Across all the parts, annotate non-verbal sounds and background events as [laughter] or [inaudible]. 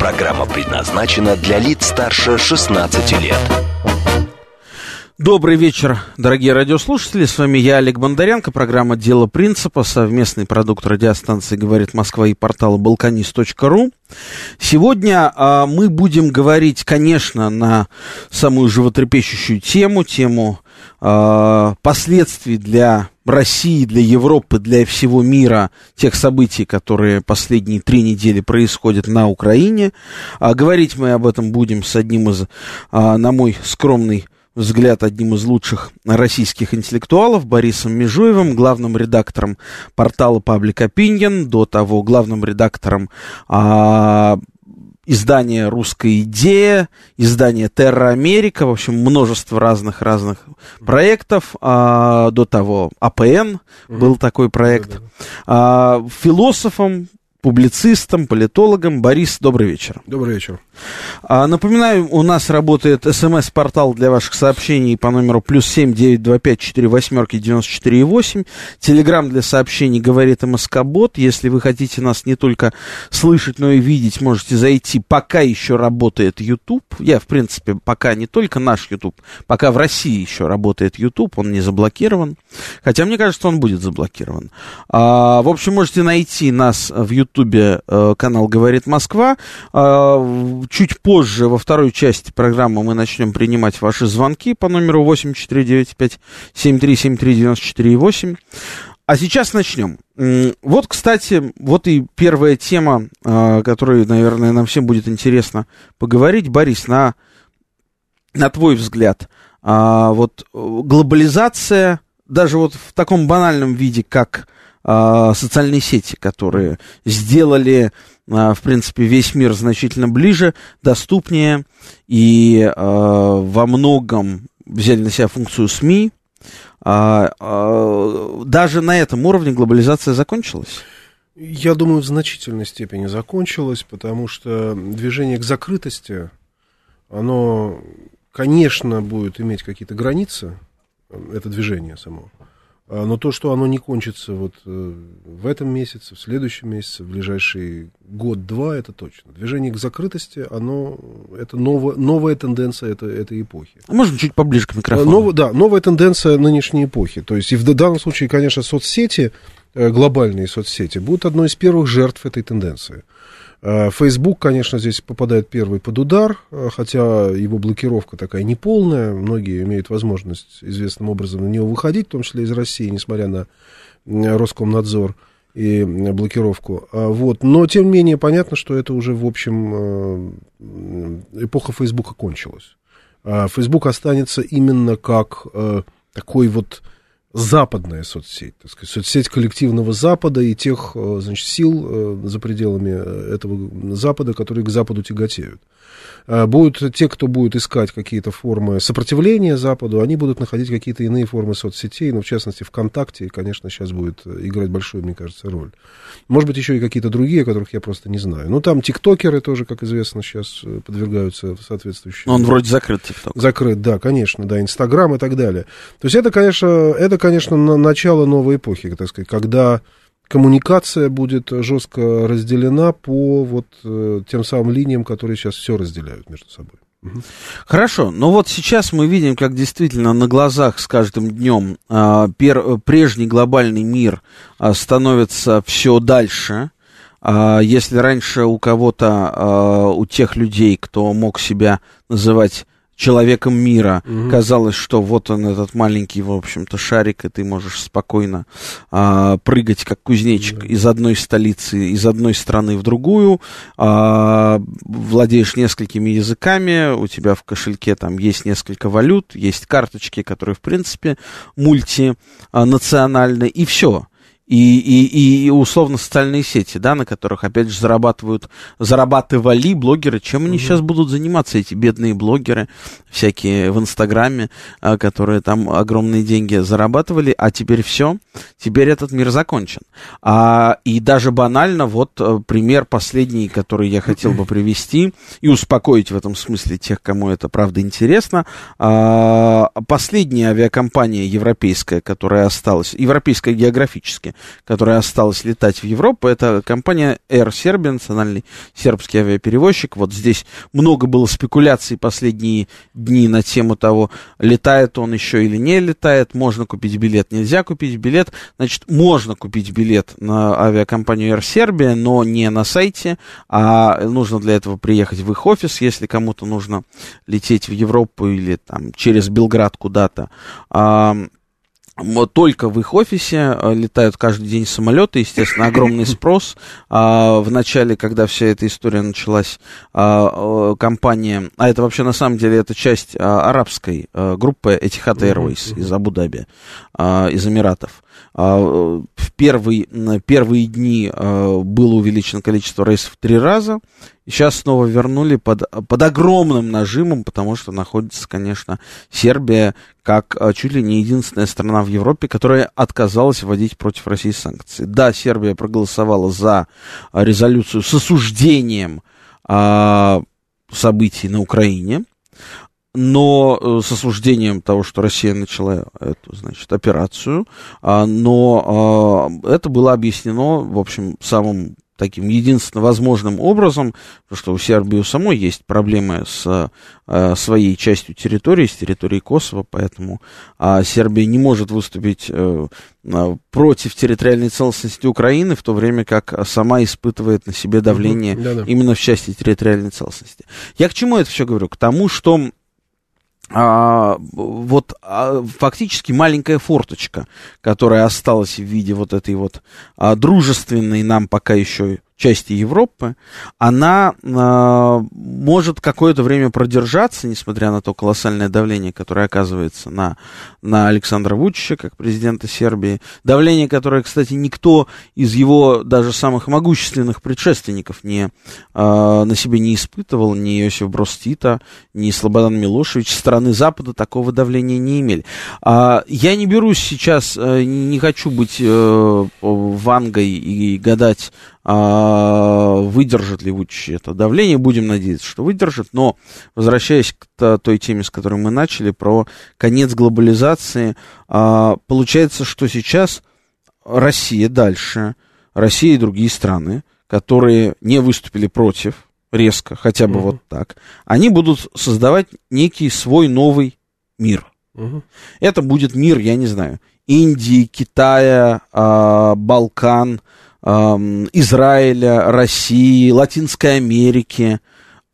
Программа предназначена для лиц старше 16 лет. Добрый вечер, дорогие радиослушатели. С вами я, Олег Бондаренко. Программа «Дело принципа», совместный продукт радиостанции «Говорит Москва» и портала «Балканист.ру». Сегодня а, мы будем говорить, конечно, на самую животрепещущую тему, тему а, последствий для России, для Европы, для всего мира тех событий, которые последние три недели происходят на Украине. А, говорить мы об этом будем с одним из, а, на мой скромный взгляд одним из лучших российских интеллектуалов Борисом Межуевым, главным редактором портала Public Opinion, до того главным редактором а, издания «Русская идея», издание «Терра Америка», в общем, множество разных-разных проектов, а, до того АПН был такой проект, а, философом, публицистом, политологом. Борис, добрый вечер. Добрый вечер. А, напоминаю, у нас работает смс-портал для ваших сообщений по номеру плюс семь девять два пять четыре восьмерки девяносто четыре восемь. Телеграмм для сообщений говорит МСК-бот. Если вы хотите нас не только слышать, но и видеть, можете зайти. Пока еще работает YouTube. Я, в принципе, пока не только наш YouTube, пока в России еще работает YouTube, он не заблокирован. Хотя мне кажется, он будет заблокирован. А, в общем, можете найти нас в YouTube Ютубе э, канал «Говорит Москва». Э, чуть позже, во второй части программы, мы начнем принимать ваши звонки по номеру 8495-7373-94-8. А сейчас начнем. Вот, кстати, вот и первая тема, э, которой, наверное, нам всем будет интересно поговорить. Борис, на, на твой взгляд, вот глобализация, даже вот в таком банальном виде, как а, социальные сети, которые сделали, а, в принципе, весь мир значительно ближе, доступнее и а, во многом взяли на себя функцию СМИ. Даже на этом уровне глобализация закончилась? Я думаю, в значительной степени закончилась, потому что движение к закрытости, оно, конечно, будет иметь какие-то границы, это движение само. А, но то, что оно не кончится вот э, в этом месяце, в следующем месяце, в ближайший год-два, это точно. Движение к закрытости, оно, это новая, новая тенденция это, этой эпохи. А можно чуть поближе к микрофону? Нов, да, новая тенденция нынешней эпохи. То есть, и в данном случае, конечно, соцсети, э, глобальные соцсети, будут одной из первых жертв этой тенденции. Э, Facebook, конечно, здесь попадает первый под удар, э, хотя его блокировка такая неполная. Многие имеют возможность известным образом на него выходить, в том числе из России, несмотря на Роскомнадзор и блокировку. А вот. Но, тем не менее, понятно, что это уже, в общем, э, эпоха Фейсбука кончилась. А Facebook останется именно как такой вот западная соцсеть, так сказать, соцсеть коллективного Запада и тех, э, значит, сил э, за пределами э, этого Запада, которые к Западу тяготеют. Будут те, кто будет искать какие-то формы сопротивления Западу, они будут находить какие-то иные формы соцсетей, ну, в частности, ВКонтакте, конечно, сейчас будет играть большую, мне кажется, роль. Может быть, еще и какие-то другие, которых я просто не знаю. Ну, там тиктокеры тоже, как известно, сейчас подвергаются соответствующим... Он вроде закрыт, тикток. Закрыт, да, конечно, да, Инстаграм и так далее. То есть это, конечно, это, конечно, начало новой эпохи, так сказать, когда коммуникация будет жестко разделена по вот э, тем самым линиям, которые сейчас все разделяют между собой. Хорошо, но вот сейчас мы видим, как действительно на глазах с каждым днем э, пер, прежний глобальный мир э, становится все дальше. Э, если раньше у кого-то, э, у тех людей, кто мог себя называть человеком мира. Угу. Казалось, что вот он, этот маленький, в общем-то, шарик, и ты можешь спокойно а, прыгать, как кузнечик, да. из одной столицы, из одной страны в другую. А, владеешь несколькими языками, у тебя в кошельке там есть несколько валют, есть карточки, которые, в принципе, мультинациональны, и все. И, и, и условно социальные сети, да, на которых, опять же, зарабатывают, зарабатывали блогеры. Чем они mm-hmm. сейчас будут заниматься, эти бедные блогеры, всякие в Инстаграме, а, которые там огромные деньги зарабатывали, а теперь все, теперь этот мир закончен. А, и даже банально, вот э, пример последний, который я хотел бы привести и успокоить в этом смысле тех, кому это правда интересно. А, последняя авиакомпания европейская, которая осталась, европейская географически, которая осталась летать в Европу, это компания Air Serbia, национальный сербский авиаперевозчик. Вот здесь много было спекуляций последние дни на тему того, летает он еще или не летает, можно купить билет, нельзя купить билет. Значит, можно купить билет на авиакомпанию Air Serbia, но не на сайте, а нужно для этого приехать в их офис, если кому-то нужно лететь в Европу или там через Белград куда-то только в их офисе э, летают каждый день самолеты, естественно, огромный [laughs] спрос. А, в начале, когда вся эта история началась, а, компания, а это вообще на самом деле это часть а, арабской группы Etihad Airways из Абу-Даби, из Эмиратов. В первые, первые дни было увеличено количество рейсов в три раза, сейчас снова вернули под, под огромным нажимом, потому что находится, конечно, Сербия как а, чуть ли не единственная страна в Европе, которая отказалась вводить против России санкции. Да, Сербия проголосовала за резолюцию с осуждением а, событий на Украине, но э, с осуждением того, что Россия начала эту, значит, операцию, а, но а, это было объяснено, в общем, самым таким единственно возможным образом, потому что у Сербии у самой есть проблемы с э, своей частью территории, с территорией Косово, поэтому э, Сербия не может выступить э, против территориальной целостности Украины, в то время как сама испытывает на себе давление mm-hmm. именно в части территориальной целостности. Я к чему это все говорю? К тому, что а, вот а, фактически маленькая форточка, которая осталась в виде вот этой вот а, дружественной нам пока еще части Европы, она э, может какое-то время продержаться, несмотря на то колоссальное давление, которое оказывается на, на Александра Вучича, как президента Сербии. Давление, которое, кстати, никто из его даже самых могущественных предшественников не, э, на себе не испытывал, ни Иосиф Брос Тита, ни Слободан Милошевич. Страны Запада такого давления не имели. А, я не берусь сейчас, э, не хочу быть э, вангой и гадать, выдержит ли Вучич это давление. Будем надеяться, что выдержит. Но, возвращаясь к той теме, с которой мы начали, про конец глобализации, а, получается, что сейчас Россия дальше, Россия и другие страны, которые не выступили против резко, хотя бы угу. вот так, они будут создавать некий свой новый мир. Угу. Это будет мир, я не знаю, Индии, Китая, э, Балкан, Израиля, России, Латинской Америки.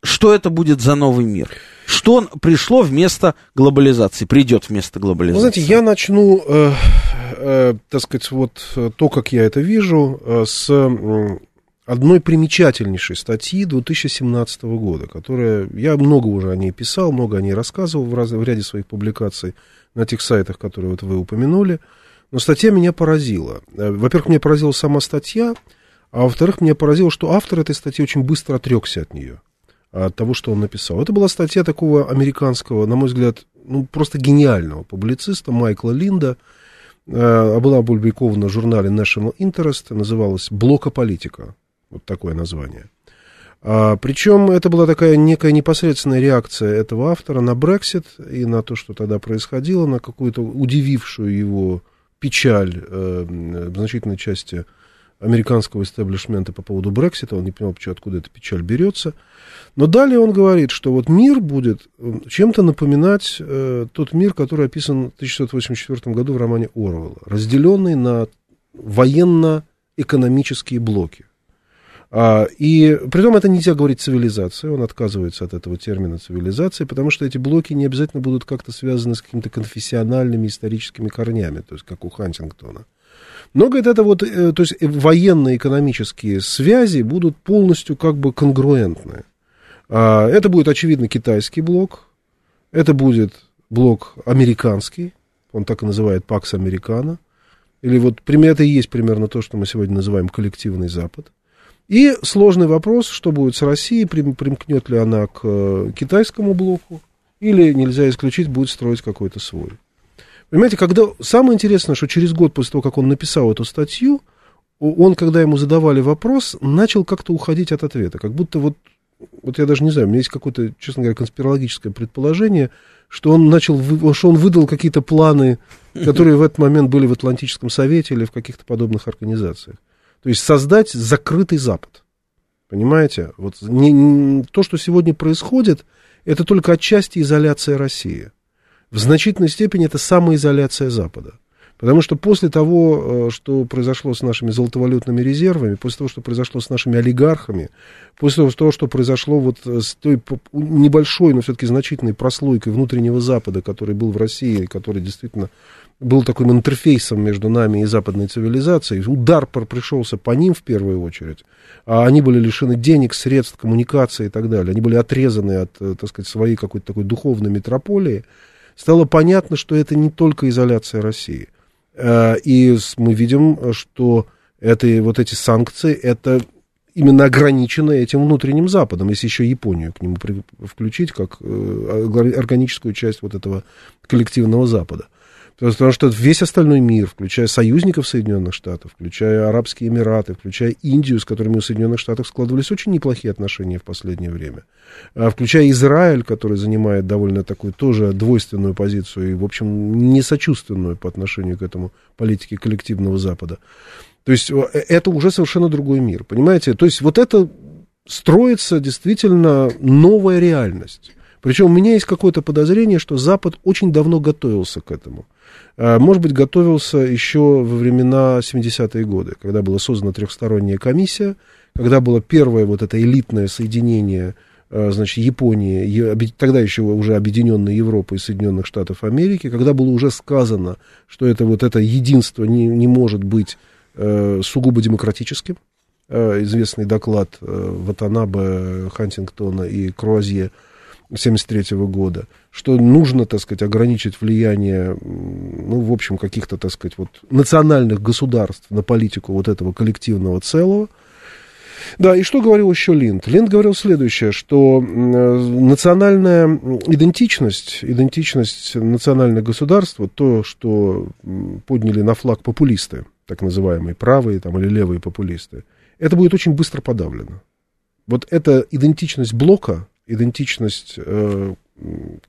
Что это будет за новый мир? Что пришло вместо глобализации, придет вместо глобализации? Вы знаете, я начну, э, э, так сказать, вот то, как я это вижу, э, с э, одной примечательнейшей статьи 2017 года, которая, я много уже о ней писал, много о ней рассказывал в, раз, в ряде своих публикаций на тех сайтах, которые вот вы упомянули. Э, но статья меня поразила. Э, во-первых, меня поразила сама статья, а во-вторых, меня поразило, что автор этой статьи очень быстро отрекся от нее, от того, что он написал. Это была статья такого американского, на мой взгляд, ну, просто гениального публициста Майкла Линда, э, была опубликована в журнале National Interest, называлась «Блокополитика». Вот такое название. А, причем это была такая некая непосредственная реакция этого автора на Брексит и на то, что тогда происходило, на какую-то удивившую его печаль э, значительной части американского истеблишмента по поводу Брексита, он не понимал, почему, откуда эта печаль берется. Но далее он говорит, что вот мир будет э, чем-то напоминать э, тот мир, который описан в 1984 году в романе Орвелла, разделенный на военно-экономические блоки. А, и при том это нельзя говорить цивилизация, он отказывается от этого термина цивилизация, потому что эти блоки не обязательно будут как-то связаны с какими-то конфессиональными историческими корнями, то есть как у Хантингтона. Но, говорит, это вот, э, то есть военно-экономические связи будут полностью как бы конгруентны. А, это будет, очевидно, китайский блок, это будет блок американский, он так и называет Пакс Американо, или вот это и есть примерно то, что мы сегодня называем коллективный Запад. И сложный вопрос, что будет с Россией, примкнет ли она к э, китайскому блоку, или нельзя исключить, будет строить какой-то свой. Понимаете, когда самое интересное, что через год после того, как он написал эту статью, он, когда ему задавали вопрос, начал как-то уходить от ответа, как будто вот, вот я даже не знаю, у меня есть какое-то, честно говоря, конспирологическое предположение, что он начал, что он выдал какие-то планы, которые в этот момент были в Атлантическом совете или в каких-то подобных организациях. То есть создать закрытый Запад. Понимаете? Вот не, не, то, что сегодня происходит, это только отчасти изоляция России. В значительной степени это самоизоляция Запада. Потому что после того, э, что произошло с нашими золотовалютными резервами, после того, что произошло с нашими олигархами, после того, что произошло вот с той небольшой, но все-таки значительной прослойкой внутреннего Запада, который был в России, который действительно был таким интерфейсом между нами и западной цивилизацией. Удар пришелся по ним в первую очередь. А они были лишены денег, средств, коммуникации и так далее. Они были отрезаны от, э, так сказать, своей какой-то такой духовной метрополии. Стало понятно, что это не только изоляция России. Э, и мы видим, что это, вот эти санкции, это именно ограничено этим внутренним Западом, если еще Японию к нему включить как э, органическую часть вот этого коллективного Запада. Потому что весь остальной мир, включая союзников Соединенных Штатов, включая Арабские Эмираты, включая Индию, с которыми у Соединенных Штатов складывались очень неплохие отношения в последнее время, а включая Израиль, который занимает довольно такую тоже двойственную позицию и, в общем, несочувственную по отношению к этому политике коллективного Запада. То есть э, это уже совершенно другой мир, понимаете? То есть вот это строится действительно новая реальность. Причем у меня есть какое-то подозрение, что Запад очень давно готовился к этому. А, может быть, готовился еще во времена 70-е годы, когда была создана трехсторонняя комиссия, когда было первое вот это элитное соединение а, значит, Японии, тогда еще уже объединенной Европы и Соединенных Штатов Америки, когда было уже сказано, что это вот это единство не, не может быть э, сугубо демократическим. Э, известный доклад э, Ватанабе, Хантингтона и Круазье – 1973 года, что нужно, так сказать, ограничить влияние, ну, в общем, каких-то, так сказать, вот национальных государств на политику вот этого коллективного целого. Да, и что говорил еще Линд? Линд говорил следующее, что национальная идентичность, идентичность национальных государств, вот то, что подняли на флаг популисты, так называемые правые там, или левые популисты, это будет очень быстро подавлено. Вот эта идентичность блока, идентичность э,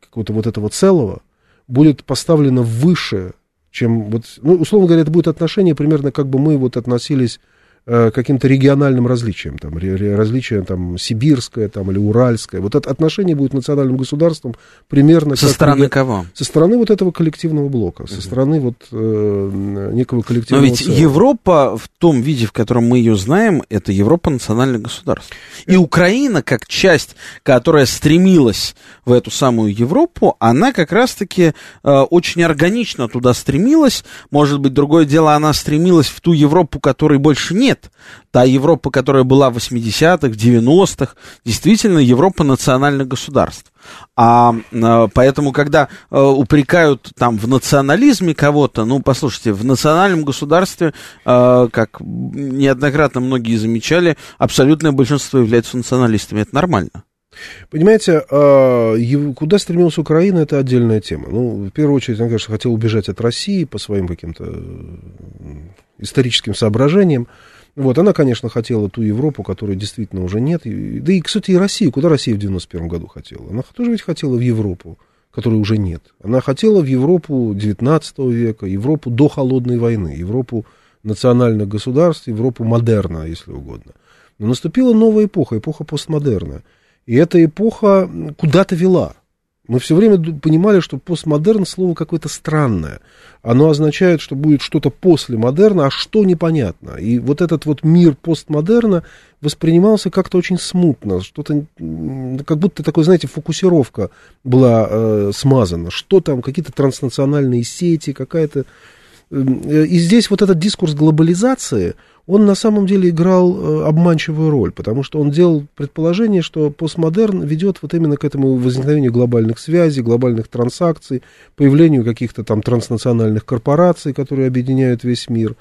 какого-то вот этого целого будет поставлена выше, чем вот, ну, условно говоря, это будет отношение примерно как бы мы вот относились каким-то региональным различиям, там, различием там, сибирское там, или уральское. Вот это отношение будет национальным государством примерно... Со стороны при... кого? Со стороны вот этого коллективного блока, со стороны вот э, некого коллективного Но ведь целого. Европа в том виде, в котором мы ее знаем, это Европа национальных государств. И Украина, как часть, которая стремилась в эту самую Европу, она как раз-таки э, очень органично туда стремилась. Может быть, другое дело, она стремилась в ту Европу, которой больше нет, нет. Та Европа, которая была в 80-х, 90-х, действительно Европа национальных государств. А э, поэтому, когда э, упрекают там в национализме кого-то, ну, послушайте, в национальном государстве, э, как неоднократно многие замечали, абсолютное большинство являются националистами. Это нормально. Понимаете, а, куда стремилась Украина, это отдельная тема. Ну, в первую очередь, он, конечно, хотел убежать от России по своим каким-то историческим соображениям. Вот, она, конечно, хотела ту Европу, которой действительно уже нет. да и, кстати, и Россию. Куда Россия в 91 году хотела? Она тоже ведь хотела в Европу, которой уже нет. Она хотела в Европу 19 века, Европу до Холодной войны, Европу национальных государств, Европу модерна, если угодно. Но наступила новая эпоха, эпоха постмодерна. И эта эпоха куда-то вела. Мы все время понимали, что постмодерн слово какое-то странное. Оно означает, что будет что-то после модерна, а что непонятно. И вот этот вот мир постмодерна воспринимался как-то очень смутно, что-то, как будто такой, знаете, фокусировка была э, смазана. Что там, какие-то транснациональные сети, какая-то И здесь вот этот дискурс глобализации, он на самом деле играл э, обманчивую роль, потому что он делал предположение, что постмодерн ведет вот именно к этому возникновению глобальных связей, глобальных транзакций, появлению каких-то там транснациональных корпораций, которые объединяют весь мир.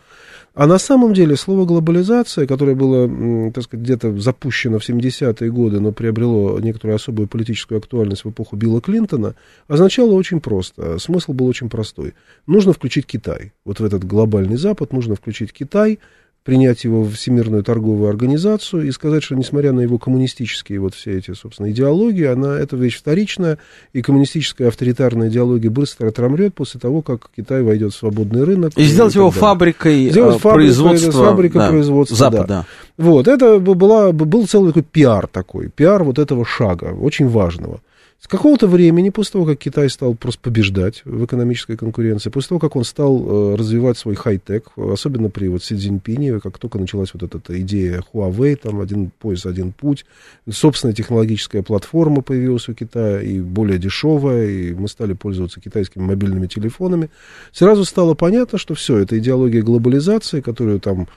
А на самом деле слово глобализация, которое было, так сказать, где-то запущено в 70-е годы, но приобрело некоторую особую политическую актуальность в эпоху Билла Клинтона, означало очень просто. Смысл был очень простой. Нужно включить Китай. Вот в этот глобальный Запад нужно включить Китай, принять его в Всемирную торговую организацию и сказать, что несмотря на его коммунистические вот все эти, собственно, идеологии, она, это вещь вторичная, и коммунистическая авторитарная идеология быстро отрамрет после того, как Китай войдет в свободный рынок. И, и сделать его далее. фабрикой сделать а, производства. Фабрикой да, производства, Запада. Да. Вот, это была, был целый такой пиар такой, пиар вот этого шага, очень важного. С какого-то времени, после того, как Китай стал просто побеждать в экономической конкуренции, после того, как он стал э, развивать свой хай-тек, особенно при вот Си Цзиньпине, как только началась вот эта идея Huawei, там один пояс, один путь, собственная технологическая платформа появилась у Китая, и более дешевая, и мы стали пользоваться китайскими мобильными телефонами, сразу стало понятно, что все, это идеология глобализации, которую там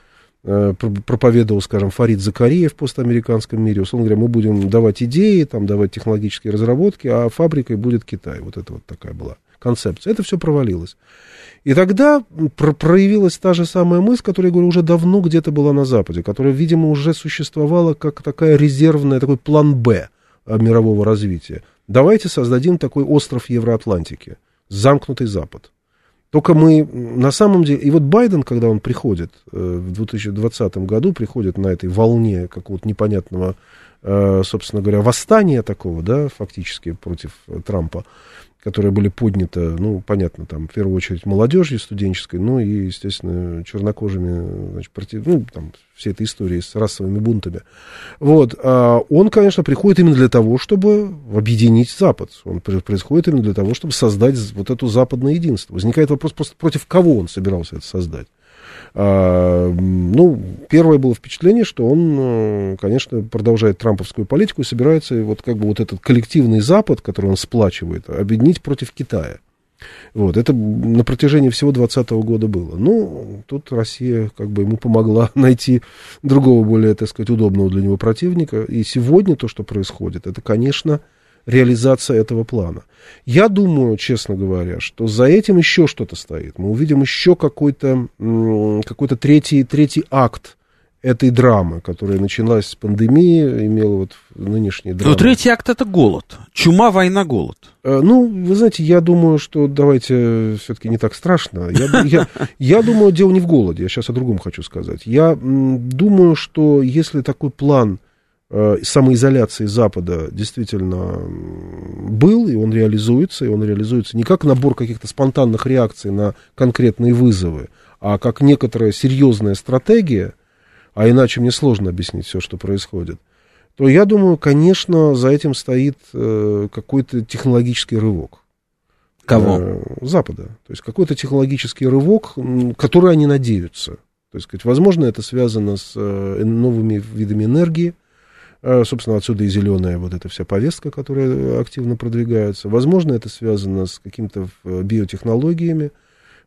проповедовал, скажем, Фарид Закария в постамериканском мире. Условно говоря, мы будем давать идеи, там, давать технологические разработки, а фабрикой будет Китай. Вот это вот такая была концепция. Это все провалилось. И тогда про проявилась та же самая мысль, которая, я говорю, уже давно где-то была на Западе, которая, видимо, уже существовала как такая резервная, такой план «Б» мирового развития. Давайте создадим такой остров Евроатлантики, замкнутый Запад. Только мы на самом деле... И вот Байден, когда он приходит э, в 2020 году, приходит на этой волне какого-то непонятного, э, собственно говоря, восстания такого, да, фактически против Трампа, которые были подняты, ну, понятно, там, в первую очередь, молодежью студенческой, ну, и, естественно, чернокожими, значит, против, ну, там, всей этой истории с расовыми бунтами. Вот, а он, конечно, приходит именно для того, чтобы объединить Запад. Он происходит именно для того, чтобы создать вот это западное единство. Возникает вопрос просто, против кого он собирался это создать. А, ну, первое было впечатление, что он, э, конечно, продолжает трамповскую политику и собирается вот как бы вот этот коллективный Запад, который он сплачивает, объединить против Китая. Вот, это на протяжении всего 2020 года было. Ну, тут Россия как бы ему помогла [laughs] найти другого, более, так сказать, удобного для него противника. И сегодня то, что происходит, это, конечно, реализация этого плана. Я думаю, честно говоря, что за этим еще что-то стоит. Мы увидим еще какой-то какой третий, третий акт этой драмы, которая началась с пандемии, имела вот нынешний драма. Но третий акт это голод. Чума, война, голод. Э, ну, вы знаете, я думаю, что давайте все-таки не так страшно. Я, я, я думаю, дело не в голоде, я сейчас о другом хочу сказать. Я думаю, что если такой план Э, самоизоляции Запада действительно был, и он реализуется, и он реализуется не как набор каких-то спонтанных реакций на конкретные вызовы, а как некоторая серьезная стратегия, а иначе мне сложно объяснить все, что происходит, то я думаю, конечно, за этим стоит э, какой-то технологический рывок. Кого? Э, Запада. То есть какой-то технологический рывок, который они надеются. То есть, возможно, это связано с новыми видами энергии, Э, собственно, отсюда и зеленая вот эта вся повестка, которая активно продвигается. Возможно, это связано с какими-то э, биотехнологиями,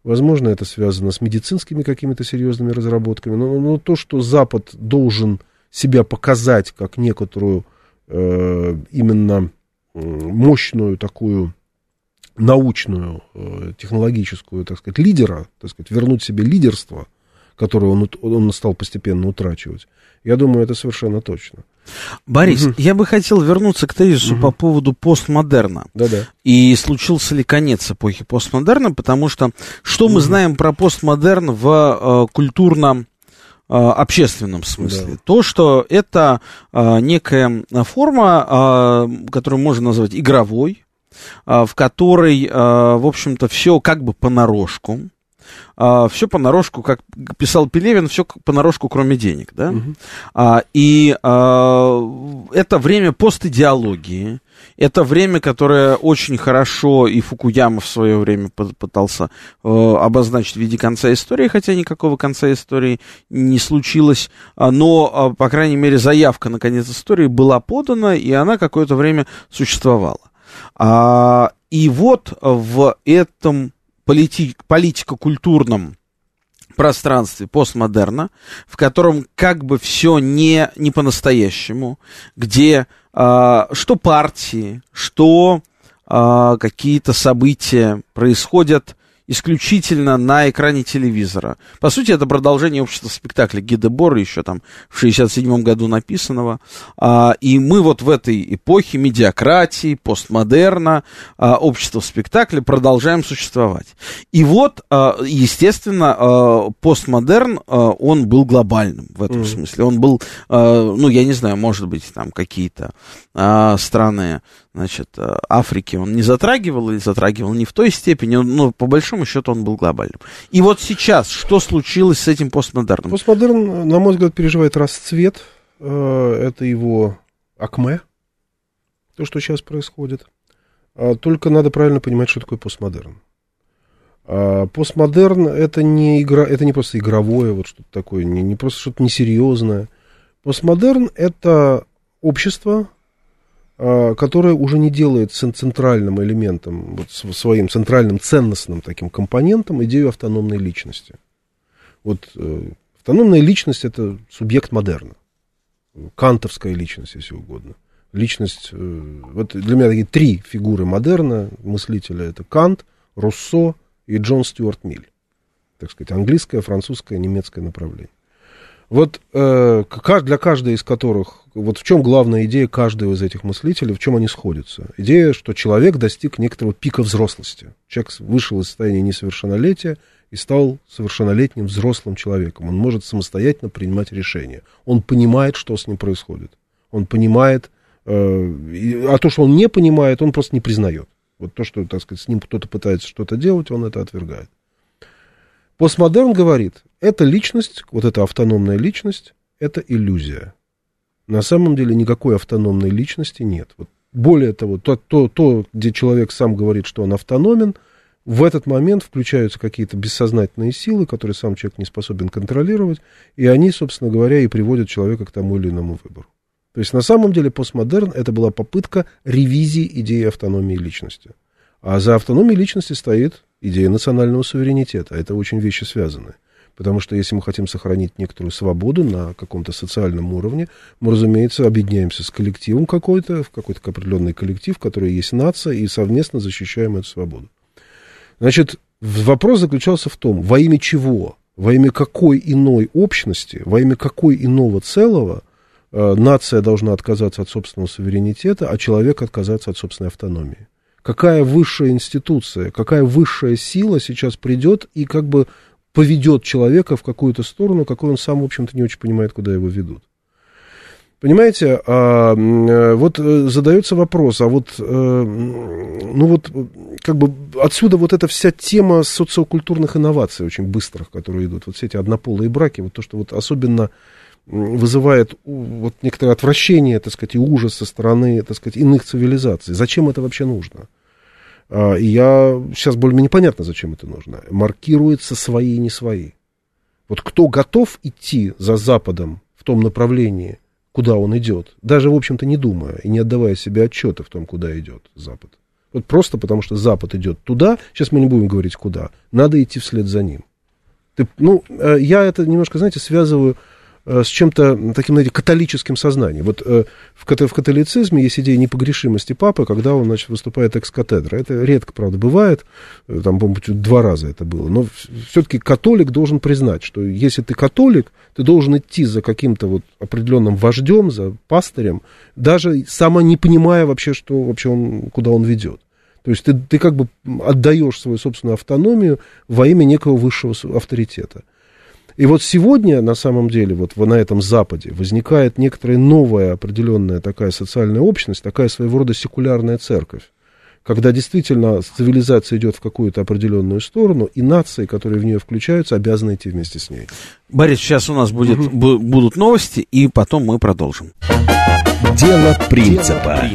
возможно, это связано с медицинскими какими-то серьезными разработками. Но, но то, что Запад должен себя показать как некоторую э, именно мощную такую научную, э, технологическую, так сказать, лидера, так сказать, вернуть себе лидерство, которое он, он стал постепенно утрачивать, я думаю, это совершенно точно. Борис, угу. я бы хотел вернуться к тезису угу. по поводу постмодерна. Да-да. И случился ли конец эпохи постмодерна, потому что что угу. мы знаем про постмодерн в э, культурном э, общественном смысле. Да. То, что это э, некая форма, э, которую можно назвать игровой, э, в которой, в общем-то, все как бы понарошку а, все понарошку, как писал Пелевин, все понарошку, кроме денег, да? Угу. А, и а, это время постидеологии, это время, которое очень хорошо и Фукуяма в свое время пытался э, обозначить в виде конца истории, хотя никакого конца истории не случилось, а, но, а, по крайней мере, заявка на конец истории была подана, и она какое-то время существовала. А, и вот в этом полити- политико-культурном пространстве постмодерна, в котором как бы все не, не по-настоящему, где э, что партии, что э, какие-то события происходят исключительно на экране телевизора. По сути, это продолжение общества спектакля Бора, еще там в 67 году написанного. А, и мы вот в этой эпохе медиакратии, постмодерна, а, общества спектакля продолжаем существовать. И вот, а, естественно, постмодерн, он был глобальным в этом mm. смысле. Он был, ну, я не знаю, может быть, там какие-то страны значит, Африки он не затрагивал или затрагивал не в той степени, но ну, по большому счету он был глобальным. И вот сейчас, что случилось с этим постмодерном? Постмодерн, на мой взгляд, переживает расцвет. Э, это его акме, то, что сейчас происходит. А только надо правильно понимать, что такое постмодерн. А постмодерн это не игра, это не просто игровое, вот что-то такое, не, не просто что-то несерьезное. Постмодерн это общество, а, которая уже не делает центральным элементом, вот своим центральным ценностным таким компонентом идею автономной личности. Вот э, автономная личность это субъект модерна, кантовская личность, если угодно. Личность, э, вот для меня такие три фигуры модерна, мыслителя, это Кант, Руссо и Джон Стюарт Миль. Так сказать, английское, французское, немецкое направление. Вот э, для каждой из которых, вот в чем главная идея каждого из этих мыслителей, в чем они сходятся? Идея, что человек достиг некоторого пика взрослости. Человек вышел из состояния несовершеннолетия и стал совершеннолетним взрослым человеком. Он может самостоятельно принимать решения. Он понимает, что с ним происходит. Он понимает, э, а то, что он не понимает, он просто не признает. Вот то, что, так сказать, с ним кто-то пытается что-то делать, он это отвергает. Постмодерн говорит, эта личность, вот эта автономная личность, это иллюзия. На самом деле никакой автономной личности нет. Вот более того, то, то, то, где человек сам говорит, что он автономен, в этот момент включаются какие-то бессознательные силы, которые сам человек не способен контролировать, и они, собственно говоря, и приводят человека к тому или иному выбору. То есть на самом деле постмодерн это была попытка ревизии идеи автономии личности. А за автономией личности стоит идея национального суверенитета. Это очень вещи связаны. Потому что если мы хотим сохранить некоторую свободу на каком-то социальном уровне, мы, разумеется, объединяемся с коллективом какой-то, в какой-то определенный коллектив, который есть нация, и совместно защищаем эту свободу. Значит, вопрос заключался в том, во имя чего, во имя какой иной общности, во имя какой иного целого э, нация должна отказаться от собственного суверенитета, а человек отказаться от собственной автономии какая высшая институция, какая высшая сила сейчас придет и как бы поведет человека в какую-то сторону, какой он сам, в общем-то, не очень понимает, куда его ведут. Понимаете, а, э, вот э, задается вопрос, а вот, э, ну вот, как бы отсюда вот эта вся тема социокультурных инноваций очень быстрых, которые идут, вот все эти однополые браки, вот то, что вот особенно вызывает вот некоторое отвращение, так сказать, и ужас со стороны, так сказать, иных цивилизаций. Зачем это вообще нужно? А, и я сейчас более-менее понятно, зачем это нужно. Маркируются свои и не свои. Вот кто готов идти за Западом в том направлении, куда он идет, даже, в общем-то, не думая и не отдавая себе отчета в том, куда идет Запад. Вот просто потому, что Запад идет туда, сейчас мы не будем говорить куда, надо идти вслед за ним. Ты, ну, э, я это немножко, знаете, связываю с чем-то таким, знаете, католическим сознанием. Вот э, в, в католицизме есть идея непогрешимости папы, когда он, значит, выступает экс-катедра. Это редко, правда, бывает, э, там, по-моему, два раза это было, но все-таки католик должен признать, что если ты католик, ты должен идти за каким-то вот определенным вождем, за пастырем, даже сама не понимая вообще, что вообще он, куда он ведет. То есть ты, ты как бы отдаешь свою собственную автономию во имя некого высшего авторитета. И вот сегодня, на самом деле, вот на этом Западе возникает некоторая новая определенная такая социальная общность, такая своего рода секулярная церковь, когда действительно цивилизация идет в какую-то определенную сторону, и нации, которые в нее включаются, обязаны идти вместе с ней. Борис, сейчас у нас будет, угу. будут новости, и потом мы продолжим. Дело принципа.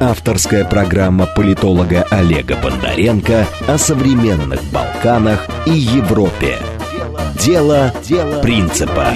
Авторская программа политолога Олега Бондаренко о современных Балканах и Европе. Дело, Дело принципа.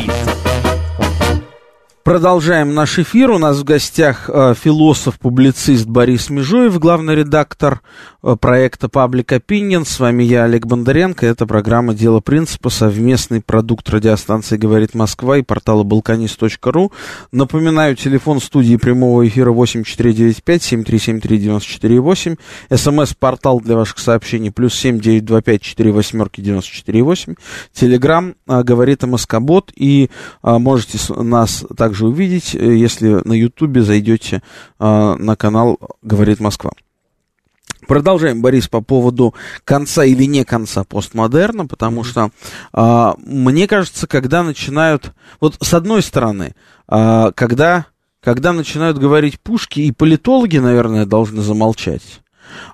Продолжаем наш эфир. У нас в гостях э, философ-публицист Борис Межуев, главный редактор э, проекта Public Opinion. С вами я, Олег Бондаренко. Это программа «Дело принципа», совместный продукт радиостанции «Говорит Москва» и портала balkanist.ru. Напоминаю, телефон студии прямого эфира 8495-7373-94-8. СМС-портал для ваших сообщений плюс 7925 4 восьмерки 94 Телеграмм э, «Говорит МСК-бот». И можете нас также также увидеть, э, если на Ютубе зайдете э, на канал «Говорит Москва». Продолжаем, Борис, по поводу конца или не конца постмодерна, потому что э, мне кажется, когда начинают, вот с одной стороны, э, когда, когда начинают говорить пушки, и политологи, наверное, должны замолчать,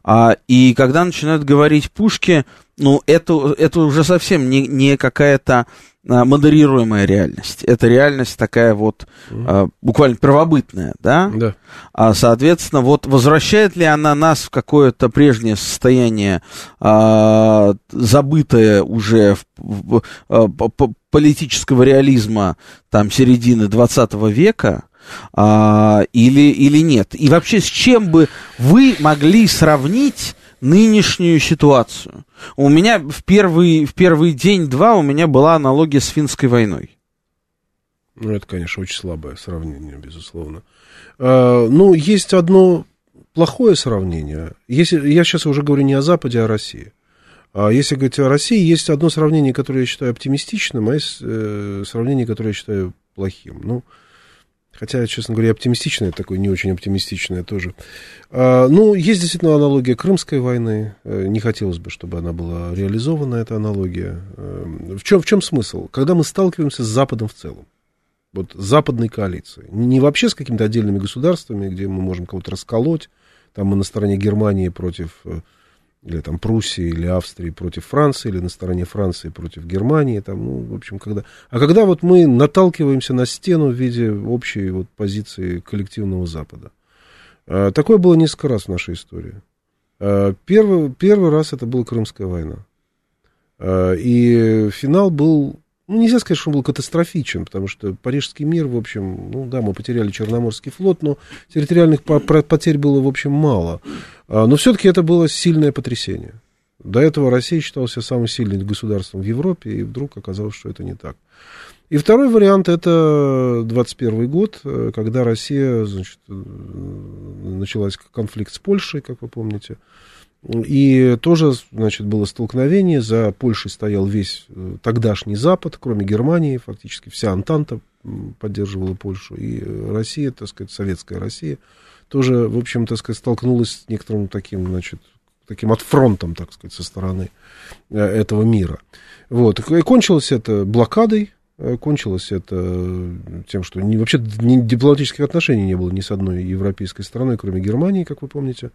а, и когда начинают говорить пушки, ну, это, это уже совсем не, не какая-то а, модерируемая реальность. Это реальность такая вот а, буквально первобытная, да? Да. А, соответственно, вот возвращает ли она нас в какое-то прежнее состояние, а, забытое уже в, в, в, политического реализма там середины 20 века, а, или, или нет? И вообще, с чем бы вы могли сравнить нынешнюю ситуацию? У меня в первый, в первый день-два у меня была аналогия с финской войной. Ну, это, конечно, очень слабое сравнение, безусловно. А, ну, есть одно плохое сравнение. Если, я сейчас уже говорю не о Западе, а о России. А если говорить о России, есть одно сравнение, которое я считаю оптимистичным, а есть э, сравнение, которое я считаю плохим. Ну, Хотя, честно говоря, оптимистичное такое, не очень оптимистичное тоже. А, ну, есть действительно аналогия Крымской войны. Э, не хотелось бы, чтобы она была реализована, эта аналогия. Э, в чем, в чем смысл? Когда мы сталкиваемся с Западом в целом, вот западной коалицией, не вообще с какими-то отдельными государствами, где мы можем кого-то расколоть, там мы на стороне Германии против э, или там Пруссии, или Австрии против Франции, или на стороне Франции против Германии, там, ну, в общем, когда... А когда вот мы наталкиваемся на стену в виде общей вот позиции коллективного Запада. А, такое было несколько раз в нашей истории. А, первый, первый раз это была Крымская война. А, и финал был ну, нельзя сказать, что он был катастрофичен, потому что Парижский мир, в общем, ну да, мы потеряли Черноморский флот, но территориальных потерь было, в общем, мало. А, но все-таки это было сильное потрясение. До этого Россия считалась самым сильным государством в Европе, и вдруг оказалось, что это не так. И второй вариант это 21 год, когда Россия, значит, э, началась конфликт с Польшей, как вы помните. И тоже, значит, было столкновение. За Польшей стоял весь э, тогдашний Запад, кроме Германии, фактически вся Антанта поддерживала Польшу. И Россия, так сказать, советская Россия, тоже, в общем, так сказать, столкнулась с некоторым таким, значит, таким отфронтом, так сказать, со стороны э, этого мира. Вот. И кончилось это блокадой, э, кончилось это тем, что не, вообще ни дипломатических отношений не было ни с одной европейской страной, кроме Германии, как вы помните.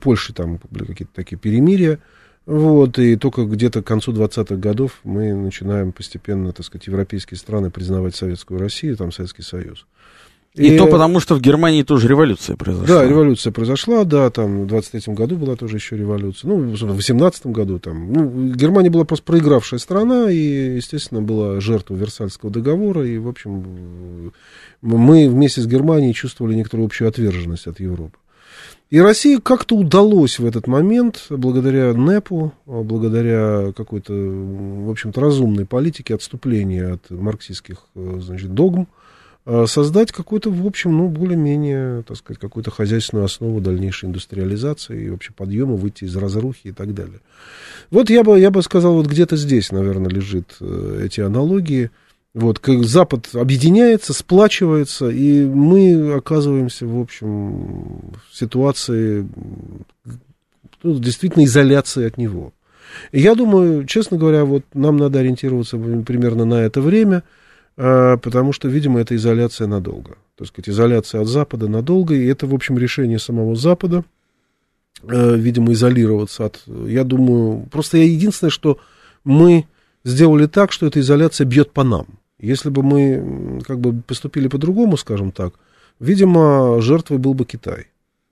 Польши там были какие-то такие перемирия. Вот, и только где-то к концу 20-х годов мы начинаем постепенно, так сказать, европейские страны признавать Советскую Россию, там Советский Союз. И, и то потому, что в Германии тоже революция произошла. Да, революция произошла, да, там в 23-м году была тоже еще революция, ну, в 18-м году там. Ну, Германия была просто проигравшая страна, и, естественно, была жертва Версальского договора, и, в общем, мы вместе с Германией чувствовали некоторую общую отверженность от Европы. И России как-то удалось в этот момент, благодаря НЭПу, благодаря какой-то, в общем-то, разумной политике отступления от марксистских, значит, догм, э, создать какую-то, в общем, ну, более-менее, так сказать, какую-то хозяйственную основу дальнейшей индустриализации и вообще подъема, выйти из разрухи и так далее. Вот я бы, я бы сказал, вот где-то здесь, наверное, лежит э, эти аналогии – вот, Запад объединяется, сплачивается, и мы оказываемся, в общем, в ситуации ну, действительно изоляции от него. И я думаю, честно говоря, вот нам надо ориентироваться примерно на это время, а, потому что, видимо, это изоляция надолго. Так сказать, изоляция от Запада надолго, и это, в общем, решение самого Запада, а, видимо, изолироваться от... Я думаю, просто я единственное, что мы сделали так, что эта изоляция бьет по нам. Если бы мы как бы поступили по-другому, скажем так, видимо, жертвой был бы Китай.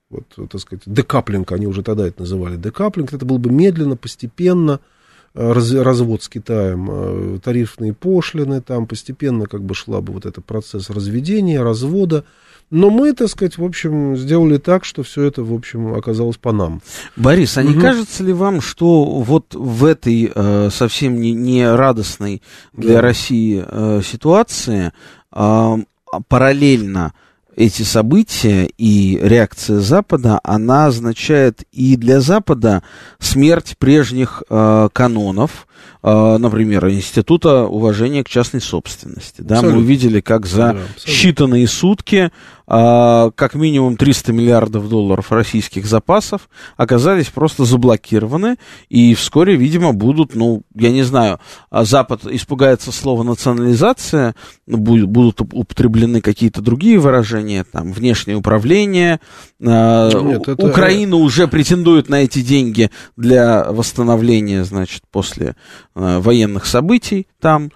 Вот, так сказать, декаплинг, они уже тогда это называли декаплинг, это было бы медленно, постепенно, раз, развод с Китаем, тарифные пошлины, там постепенно как бы шла бы вот этот процесс разведения, развода. Но мы, так сказать, в общем, сделали так, что все это, в общем, оказалось по нам. Борис, а не угу. кажется ли вам, что вот в этой э, совсем не, не радостной для да. России э, ситуации э, параллельно эти события и реакция Запада, она означает и для Запада смерть прежних э, канонов, э, например, Института уважения к частной собственности. Да, мы увидели, как за да, считанные сутки как минимум 300 миллиардов долларов российских запасов оказались просто заблокированы, и вскоре, видимо, будут, ну, я не знаю, а Запад испугается слова национализация, будут употреблены какие-то другие выражения, там, внешнее управление, а, Нет, это... Украина уже претендует на эти деньги для восстановления, значит, после военных событий там,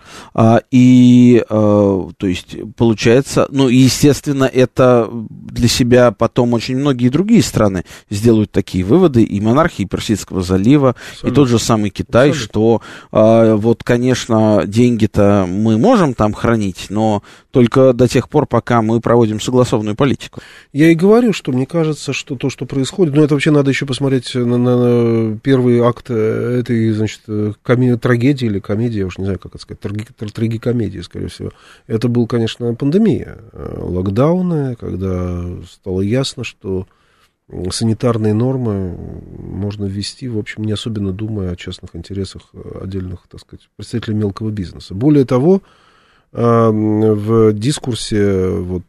и, то есть, получается, ну, естественно, это это для себя потом очень многие другие страны сделают такие выводы, и монархии Персидского залива, Абсолютно. и тот же самый Китай, Абсолютно. что э, вот, конечно, деньги-то мы можем там хранить, но только до тех пор, пока мы проводим согласованную политику. Я и говорю, что мне кажется, что то, что происходит, ну, это вообще надо еще посмотреть на, на, первый акт этой, значит, коми- трагедии или комедии, я уж не знаю, как это сказать, траги- трагикомедии, скорее всего. Это был, конечно, пандемия, э, локдауны, когда стало ясно, что санитарные нормы можно ввести, в общем, не особенно думая о частных интересах отдельных, так сказать, представителей мелкого бизнеса. Более того, в дискурсе, вот,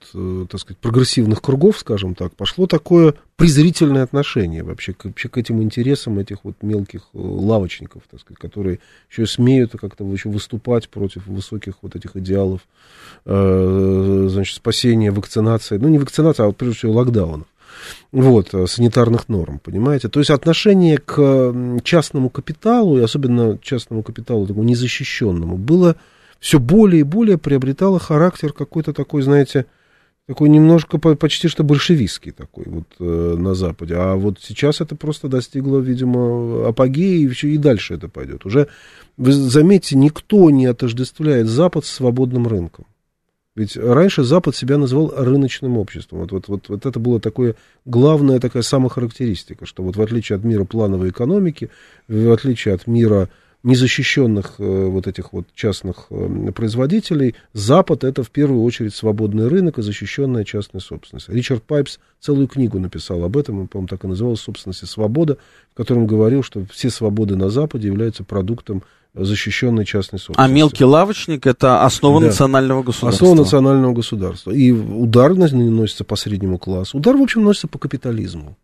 так сказать, прогрессивных кругов, скажем так, пошло такое презрительное отношение вообще к, вообще к этим интересам этих вот мелких лавочников, так сказать, которые еще смеют как-то еще выступать против высоких вот этих идеалов, значит, спасения, вакцинации, ну, не вакцинации, а прежде всего локдаунов вот, санитарных норм, понимаете? То есть отношение к частному капиталу, и особенно частному капиталу такому незащищенному, было все более и более приобретало характер какой-то такой, знаете, такой немножко почти что большевистский такой вот э, на Западе. А вот сейчас это просто достигло, видимо, апогея, и, все, и дальше это пойдет. Уже, вы заметьте, никто не отождествляет Запад с свободным рынком. Ведь раньше Запад себя называл рыночным обществом. Вот, вот, вот, вот это была такое главная такая самохарактеристика, что вот в отличие от мира плановой экономики, в отличие от мира незащищенных э, вот этих вот частных э, производителей, Запад это в первую очередь свободный рынок и защищенная частная собственность. Ричард Пайпс целую книгу написал об этом, он, по-моему, так и назывался «Собственность и свобода», в котором говорил, что все свободы на Западе являются продуктом защищенной частной собственности. А мелкий лавочник это основа да. национального государства. Основа национального государства. И удар наносится по среднему классу. Удар, в общем, наносится по капитализму.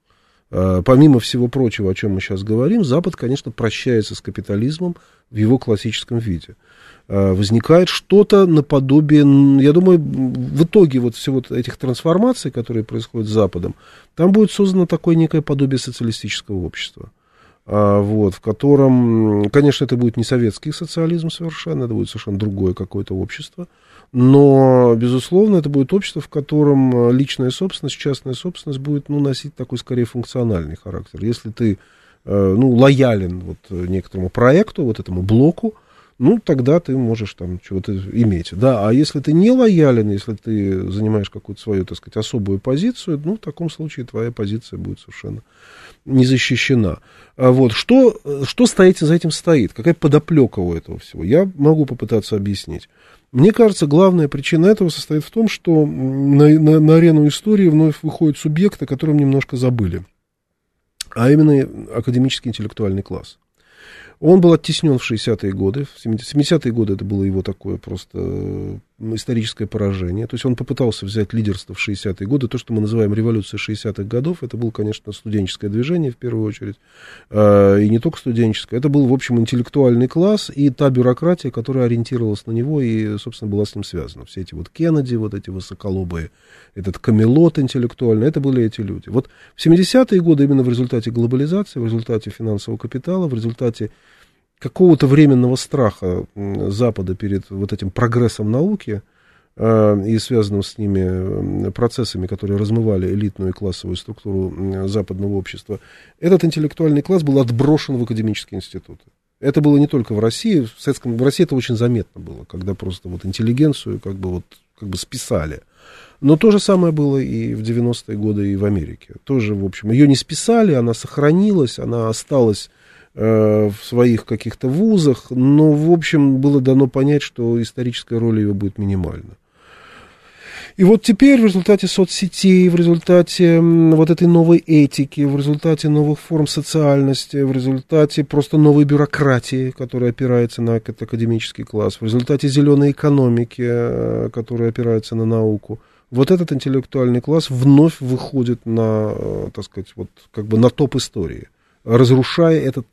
Э, помимо всего прочего, о чем мы сейчас говорим, Запад, конечно, прощается с капитализмом в его классическом виде. Э, возникает что-то наподобие, я думаю, в итоге вот всего этих трансформаций, которые происходят с Западом, там будет создано такое некое подобие социалистического общества. Э, вот, в котором, конечно, это будет не советский социализм совершенно, это будет совершенно другое какое-то общество, но, безусловно, это будет общество, в котором э, личная собственность, частная собственность будет ну, носить такой, скорее, функциональный характер. Если ты э, ну, лоялен вот некоторому проекту, вот этому блоку, ну, тогда ты можешь там чего-то иметь. Да, а если ты не лоялен, если ты занимаешь какую-то свою, так сказать, особую позицию, ну, в таком случае твоя позиция будет совершенно не защищена. А вот, что, что стоит за этим стоит? Какая подоплека у этого всего? Я могу попытаться объяснить. Мне кажется, главная причина этого состоит в том, что на, на, на арену истории вновь выходят субъекты, о котором немножко забыли, а именно академический интеллектуальный класс. Он был оттеснен в 60-е годы. В 70-е годы это было его такое просто историческое поражение. То есть он попытался взять лидерство в 60-е годы. То, что мы называем революцией 60-х годов, это было, конечно, студенческое движение в первую очередь. А, и не только студенческое. Это был, в общем, интеллектуальный класс и та бюрократия, которая ориентировалась на него и, собственно, была с ним связана. Все эти вот Кеннеди, вот эти высоколобые, этот камелот интеллектуальный, это были эти люди. Вот в 70-е годы именно в результате глобализации, в результате финансового капитала, в результате какого-то временного страха Запада перед вот этим прогрессом науки э, и связанным с ними процессами, которые размывали элитную и классовую структуру западного общества, этот интеллектуальный класс был отброшен в академические институты. Это было не только в России, в, Советском, в России это очень заметно было, когда просто вот интеллигенцию как бы вот как бы списали. Но то же самое было и в 90-е годы и в Америке. Тоже, в общем, ее не списали, она сохранилась, она осталась в своих каких-то вузах, но, в общем, было дано понять, что историческая роль ее будет минимальна. И вот теперь в результате соцсетей, в результате вот этой новой этики, в результате новых форм социальности, в результате просто новой бюрократии, которая опирается на этот академический класс, в результате зеленой экономики, э, которая опирается на науку, вот этот интеллектуальный класс вновь выходит на, э, так сказать, вот как бы на топ истории, разрушая этот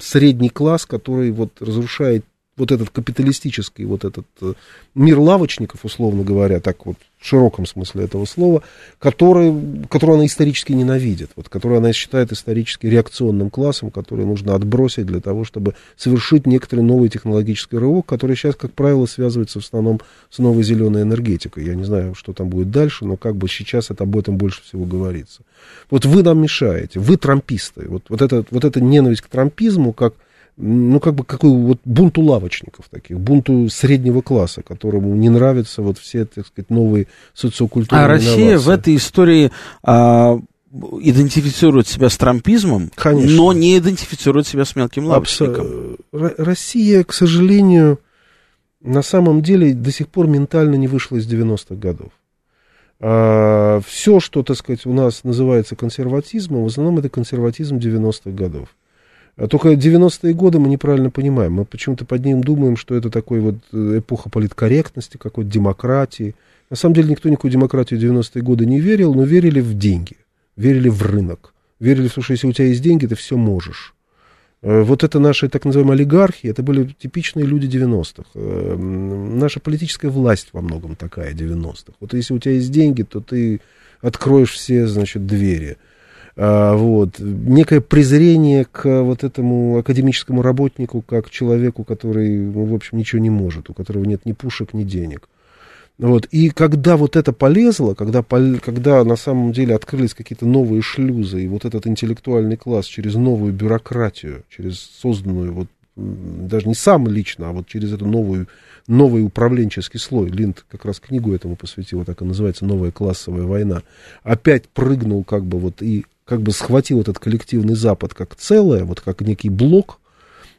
средний класс, который вот разрушает вот этот капиталистический, вот этот э, мир лавочников, условно говоря, так вот в широком смысле этого слова, который, которую она исторически ненавидит, вот, которую она считает исторически реакционным классом, который нужно отбросить для того, чтобы совершить некоторый новый технологический рывок, который сейчас, как правило, связывается в основном с новой зеленой энергетикой. Я не знаю, что там будет дальше, но как бы сейчас это об этом больше всего говорится. Вот вы нам мешаете, вы трамписты. Вот, вот, это, вот эта ненависть к трампизму, как ну, как бы какой вот бунту лавочников таких, бунту среднего класса, которому не нравятся вот все, так сказать, новые социокультурные А Россия инновации. в этой истории а, идентифицирует себя с трампизмом, Конечно. но не идентифицирует себя с мелким лавочником. Абс... Россия, к сожалению, на самом деле до сих пор ментально не вышла из 90-х годов. А, все, что, так сказать, у нас называется консерватизмом, в основном это консерватизм 90-х годов. А только 90-е годы мы неправильно понимаем. Мы почему-то под ним думаем, что это такой вот э, эпоха политкорректности, какой-то демократии. На самом деле никто никакую демократию 90-е годы не верил, но верили в деньги, верили в рынок. Верили, что если у тебя есть деньги, ты все можешь. Э, вот это наши так называемые олигархи, это были типичные люди 90-х. Э, наша политическая власть во многом такая 90-х. Вот если у тебя есть деньги, то ты откроешь все, значит, двери. А, вот, некое презрение к вот этому академическому работнику, как человеку, который, ну, в общем, ничего не может, у которого нет ни пушек, ни денег. Вот. И когда вот это полезло, когда, когда на самом деле открылись какие-то новые шлюзы, и вот этот интеллектуальный класс через новую бюрократию, через созданную, вот, даже не сам лично, а вот через эту новую, новый управленческий слой, Линд как раз книгу этому посвятил, так и называется «Новая классовая война», опять прыгнул как бы вот и как бы схватил этот коллективный Запад как целое, вот как некий блок,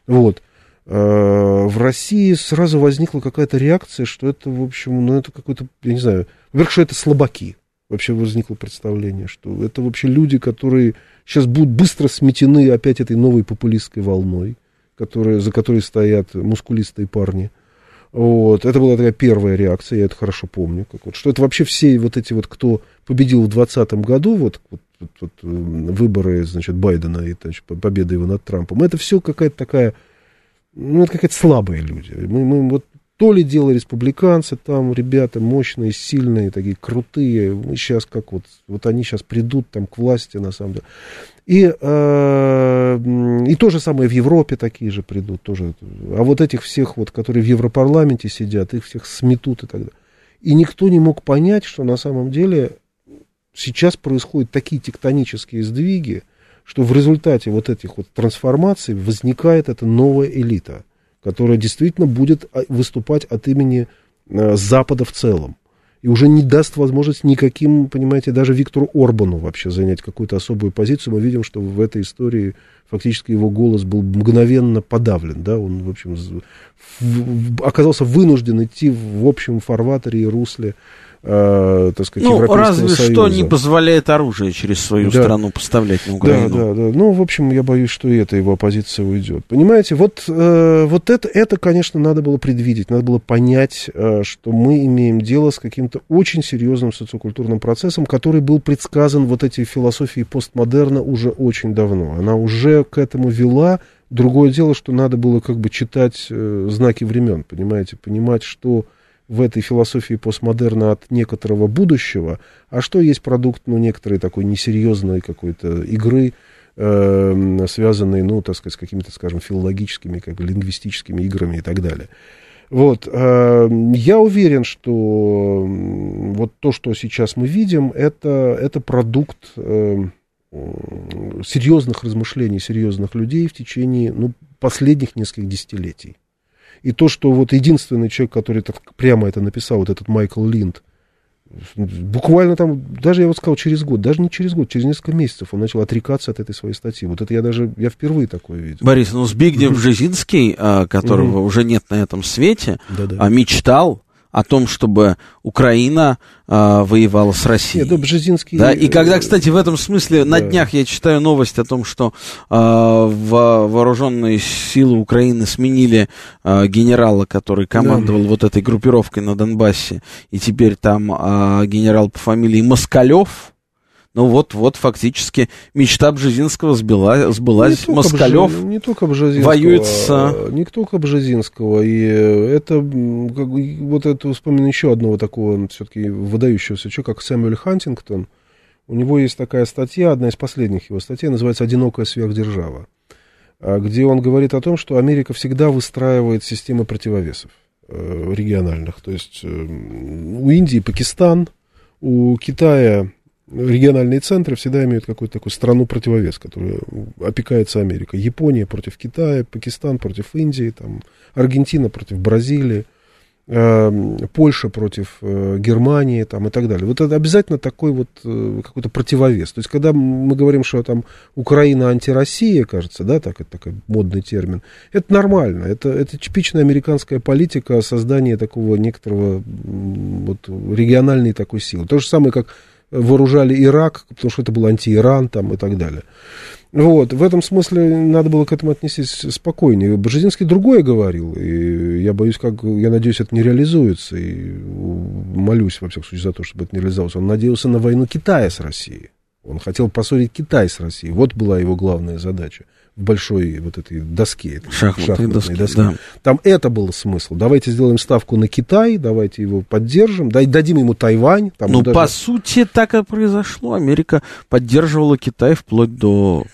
вот, э, в России сразу возникла какая-то реакция, что это, в общем, ну, это какой-то, я не знаю, во-первых, что это слабаки. Вообще возникло представление, что это вообще люди, которые сейчас будут быстро сметены опять этой новой популистской волной, которые, за которой стоят мускулистые парни. Вот. Это была такая первая реакция, я это хорошо помню. Как вот, что это вообще все вот эти вот, кто победил в 2020 году, вот, вот вот, вот, э, выборы, значит, Байдена и значит, победа его над Трампом, это все какая-то такая, ну, это какая-то слабые люди. Мы, мы вот то ли дело республиканцы, там ребята мощные, сильные, такие крутые, мы сейчас как вот, вот они сейчас придут там к власти, на самом деле. И, э, и то же самое в Европе такие же придут тоже. А вот этих всех вот, которые в Европарламенте сидят, их всех сметут и так далее. И никто не мог понять, что на самом деле сейчас происходят такие тектонические сдвиги, что в результате вот этих вот трансформаций возникает эта новая элита, которая действительно будет а, выступать от имени э, Запада в целом. И уже не даст возможность никаким, понимаете, даже Виктору Орбану вообще занять какую-то особую позицию. Мы видим, что в этой истории фактически его голос был мгновенно подавлен, да, он, в общем, оказался вынужден идти в общем фарватере и русле э, так сказать, ну, разве Союза. что не позволяет оружие через свою да. страну поставлять на Украину. Да, да, да. Ну, в общем, я боюсь, что и эта его позиция уйдет. Понимаете, вот, э, вот это, это, конечно, надо было предвидеть, надо было понять, э, что мы имеем дело с каким-то очень серьезным социокультурным процессом, который был предсказан вот этой философией постмодерна уже очень давно. Она уже к этому вела. Другое дело, что надо было как бы читать э, знаки времен, понимаете, понимать, что в этой философии постмодерна от некоторого будущего, а что есть продукт, ну, некоторой такой несерьезной какой-то игры, э, связанной, ну, так сказать, с какими-то, скажем, филологическими, как бы, лингвистическими играми и так далее. Вот, э, я уверен, что вот то, что сейчас мы видим, это, это продукт э, серьезных размышлений серьезных людей в течение, ну, последних нескольких десятилетий. И то, что вот единственный человек, который так прямо это написал, вот этот Майкл Линд, буквально там, даже я вот сказал, через год, даже не через год, через несколько месяцев он начал отрекаться от этой своей статьи. Вот это я даже, я впервые такое видел. Борис, ну Збигнев [laughs] Бжезинский, а, которого уже нет на этом свете, а, мечтал о том, чтобы Украина э, воевала с Россией. Нет, Бжезинский... Да, и когда, кстати, в этом смысле да. на днях я читаю новость о том, что э, вооруженные силы Украины сменили э, генерала, который командовал да. вот этой группировкой на Донбассе, и теперь там э, генерал по фамилии Москалев, ну вот, вот фактически мечта Бжезинского сбила, сбылась. Не Москалев не только Бжезинского, воюет с... Не только Бжезинского. И это, как, вот это вспомню еще одного такого все-таки выдающегося человека, как Сэмюэль Хантингтон. У него есть такая статья, одна из последних его статей, называется «Одинокая сверхдержава», а, где он говорит о том, что Америка всегда выстраивает системы противовесов э, региональных. То есть э, у Индии Пакистан, у Китая региональные центры всегда имеют какую-то такую страну противовес, которая опекается Америка. Япония против Китая, Пакистан против Индии, там, Аргентина против Бразилии, э, Польша против э, Германии там, и так далее. Вот это обязательно такой вот э, какой-то противовес. То есть, когда мы говорим, что там Украина антироссия, кажется, да, так, это такой модный термин, это нормально. Это, это типичная американская политика создания такого некоторого вот, региональной такой силы. То же самое, как вооружали Ирак, потому что это был анти-Иран там и так далее. Вот, в этом смысле надо было к этому отнестись спокойнее. Божединский другое говорил, и я боюсь, как, я надеюсь, это не реализуется, и молюсь, во всяком случае, за то, чтобы это не реализовалось. Он надеялся на войну Китая с Россией. Он хотел поссорить Китай с Россией. Вот была его главная задача в большой вот этой доске, этой шахматной, шахматной доске. доске. Да. Там это был смысл. Давайте сделаем ставку на Китай, давайте его поддержим, дадим ему Тайвань. Там ну, даже... по сути, так и произошло. Америка поддерживала Китай вплоть до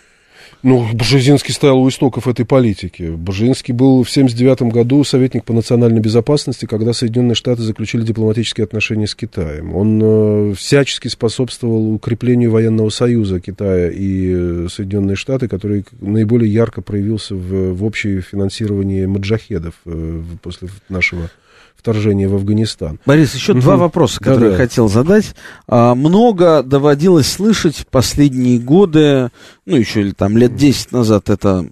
ну, Бжезинский стоял у истоков этой политики. Бжезинский был в 1979 году советник по национальной безопасности, когда Соединенные Штаты заключили дипломатические отношения с Китаем. Он э, всячески способствовал укреплению военного союза Китая и э, Соединенные Штаты, который наиболее ярко проявился в, в общем финансировании маджахедов э, после нашего вторжения в Афганистан. Борис, еще угу. два вопроса, которые Да-да. я хотел задать. А, много доводилось слышать последние годы, ну, еще там лет 10 назад это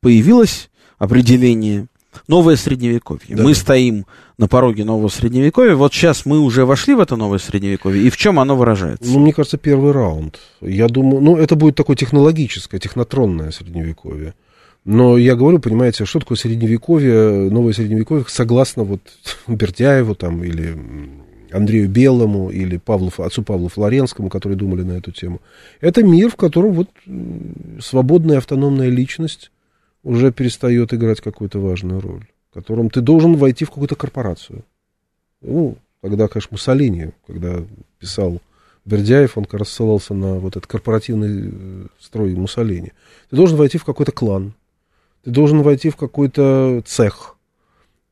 появилось определение новое средневековье. Да. Мы стоим на пороге нового средневековья. Вот сейчас мы уже вошли в это новое средневековье. И в чем оно выражается? Ну, мне кажется, первый раунд. Я думаю, ну, это будет такое технологическое, технотронное средневековье. Но я говорю, понимаете, что такое средневековье, новое средневековье, согласно вот [laughs] Бердяеву там или Андрею Белому или Павлу, отцу Павлу Флоренскому, которые думали на эту тему. Это мир, в котором вот свободная автономная личность уже перестает играть какую-то важную роль, в котором ты должен войти в какую-то корпорацию. Ну, тогда, конечно, Муссолини, когда писал Бердяев, он как раз ссылался на вот этот корпоративный э, строй Муссолини. Ты должен войти в какой-то клан, ты должен войти в какой-то цех.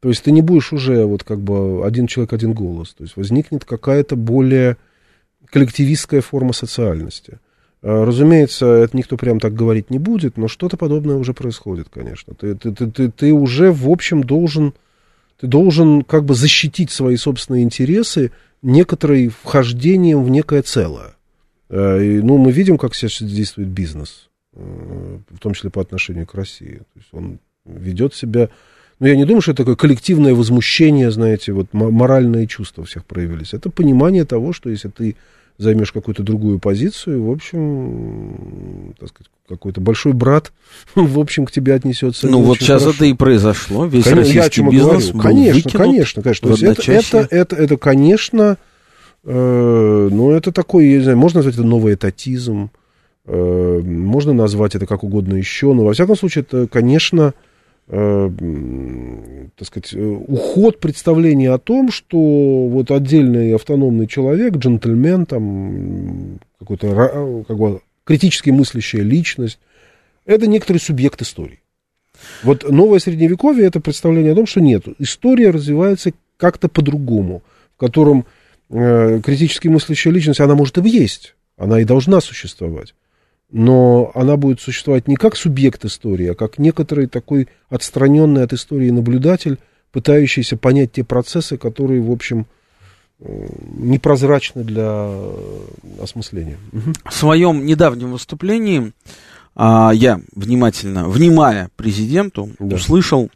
То есть ты не будешь уже вот как бы один человек, один голос. То есть возникнет какая-то более коллективистская форма социальности. А, разумеется, это никто прям так говорить не будет, но что-то подобное уже происходит, конечно. Ты, ты, ты, ты, ты уже, в общем, должен, ты должен как бы защитить свои собственные интересы некоторым вхождением в некое целое. А, и, ну, мы видим, как сейчас действует бизнес. Э, в том числе по отношению к России. То есть он ведет себя... Ну, я не думаю, что это такое коллективное возмущение, знаете, вот моральные чувства всех проявились. Это понимание того, что если ты займешь какую-то другую позицию, в общем, так сказать, какой-то большой брат, [laughs] в общем, к тебе отнесется. Ну, вот сейчас хорошо. это и произошло. Весь конечно, российский я бизнес говорю. Конечно, конечно, конечно. То есть это, это, это, это, конечно, э, ну, это такой, я не знаю, можно назвать это новый этатизм, можно назвать это как угодно еще, но во всяком случае это, конечно, э, так сказать, уход представления о том, что вот отдельный автономный человек, джентльмен, там, какой-то как бы, критически мыслящая личность, это некоторый субъект истории. Вот новое средневековье это представление о том, что нет, история развивается как-то по-другому, в котором э, критически мыслящая личность, она может и есть, она и должна существовать. Но она будет существовать не как субъект истории, а как некоторый такой отстраненный от истории наблюдатель, пытающийся понять те процессы, которые, в общем, непрозрачны для осмысления. В своем недавнем выступлении а, я внимательно, внимая президенту, да. услышал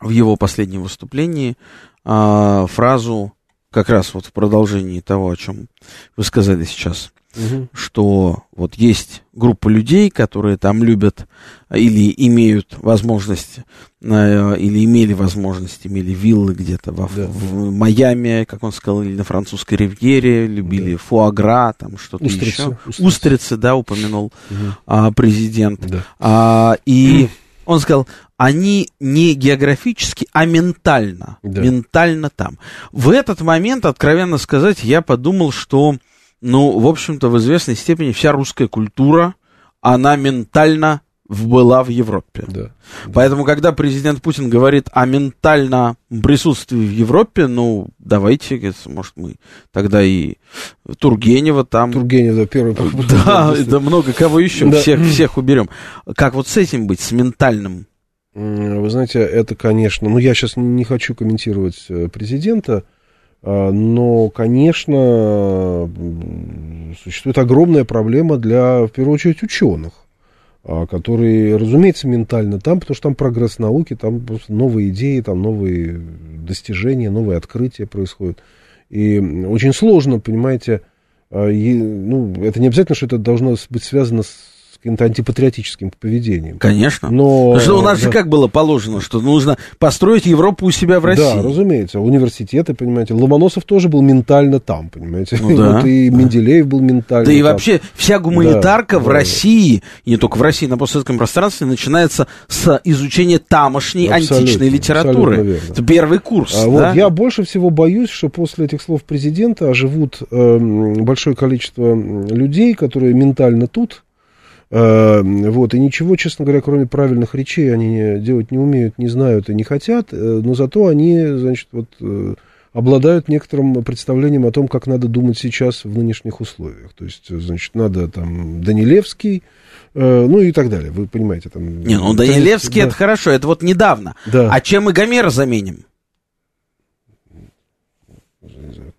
в его последнем выступлении а, фразу как раз вот в продолжении того, о чем вы сказали сейчас угу. что вот есть группа людей, которые там любят или имеют возможность, э, или имели возможность, имели виллы где-то во, да. в Майами, как он сказал, или на французской ривьере, любили да. фуагра, там что-то устрицы, еще. Устрицы. устрицы, да, упомянул угу. а, президент. Да. А, и он сказал, они не географически, а ментально. Да. Ментально там. В этот момент, откровенно сказать, я подумал, что ну, в общем-то, в известной степени вся русская культура, она ментально была в Европе. Да, Поэтому, да. когда президент Путин говорит о ментальном присутствии в Европе, ну, давайте, может, мы тогда и Тургенева там... Тургенева, да, первый. Да, да, много кого еще, да. всех, всех уберем. Как вот с этим быть, с ментальным? Вы знаете, это, конечно, ну, я сейчас не хочу комментировать э, президента, но, конечно, существует огромная проблема для, в первую очередь, ученых, а, которые, разумеется, ментально там, потому что там прогресс науки, там новые идеи, там новые достижения, новые открытия происходят. И очень сложно, понимаете, а, ну, это не обязательно, что это должно быть связано с каким-то антипатриотическим поведением. Конечно. Но, Потому что у нас да. же как было положено, что нужно построить Европу у себя в России. Да, разумеется. Университеты, понимаете. Ломоносов тоже был ментально там, понимаете. Ну, да. вот и Менделеев был ментально Да там. и вообще вся гуманитарка да, в да. России, и не только в России, на постсоветском пространстве, начинается с изучения тамошней абсолютно, античной литературы. Это первый курс. А, да? вот, я больше всего боюсь, что после этих слов президента оживут э, большое количество людей, которые ментально тут, вот, и ничего, честно говоря, кроме правильных речей они делать не умеют, не знают и не хотят, э, но зато они, значит, вот э, обладают некоторым представлением о том, как надо думать сейчас в нынешних условиях. То есть, значит, надо там Данилевский, ну и так далее. Вы понимаете, там... Не, ну Данилевский да. это хорошо, это вот недавно. Да. А чем мы Гомера заменим?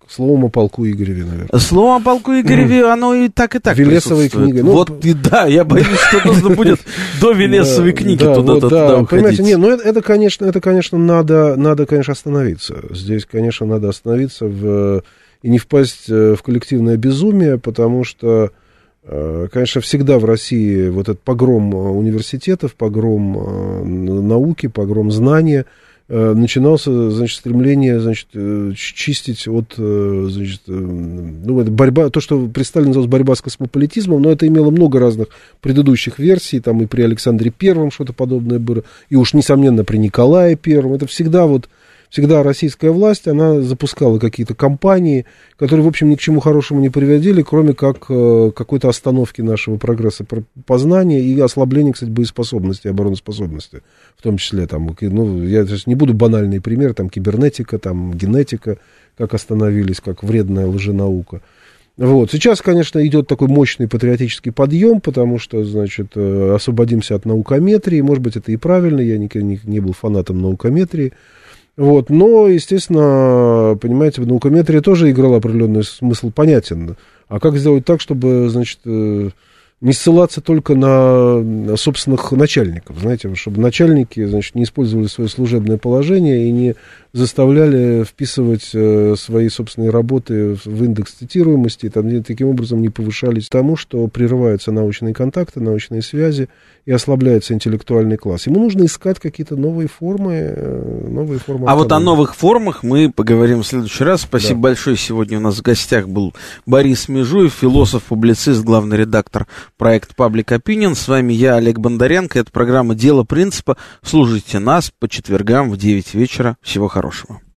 Словом о полку Игореве, наверное. Словом о полку Игореве, mm. оно и так, и так Велесовой книга. Ну, вот, и да, я боюсь, что нужно [laughs] будет до Велесовой книги туда Понимаете, не, ну это, конечно, это, конечно, надо, надо, конечно, остановиться. Здесь, конечно, надо остановиться в, и не впасть э, в коллективное безумие, потому что, э, конечно, всегда в России вот этот погром э, университетов, погром науки, погром знания – Э, начинался, значит, стремление, значит, э, чистить от, э, значит, ну, это борьба, то, что при Сталине называлось борьба с космополитизмом, но это имело много разных предыдущих версий, там и при Александре Первом что-то подобное было, и уж, несомненно, при Николае Первом, это всегда вот всегда российская власть, она запускала какие-то кампании, которые, в общем, ни к чему хорошему не приводили, кроме как э, какой-то остановки нашего прогресса познания и ослабления, кстати, боеспособности, обороноспособности, в том числе, там, ну, я сейчас не буду банальные примеры, там, кибернетика, там, генетика, как остановились, как вредная лженаука. Вот. Сейчас, конечно, идет такой мощный патриотический подъем, потому что, значит, э, освободимся от наукометрии. Может быть, это и правильно, я никогда не был фанатом наукометрии. Вот, но, естественно, понимаете, в наукометрии тоже играл определенный смысл понятен. А как сделать так, чтобы, значит, э, не ссылаться только на собственных начальников, знаете, чтобы начальники, значит, не использовали свое служебное положение и не заставляли вписывать э, свои собственные работы в индекс цитируемости, и там, таким образом не повышались тому, что прерываются научные контакты, научные связи и ослабляется интеллектуальный класс. Ему нужно искать какие-то новые формы, э, новые формы. А вот о новых формах мы поговорим в следующий раз. Спасибо да. большое. Сегодня у нас в гостях был Борис Межуев, философ, публицист, главный редактор проекта Public Opinion. С вами я, Олег Бондаренко. Это программа «Дело принципа». Слушайте нас по четвергам в 9 вечера. Всего хорошего.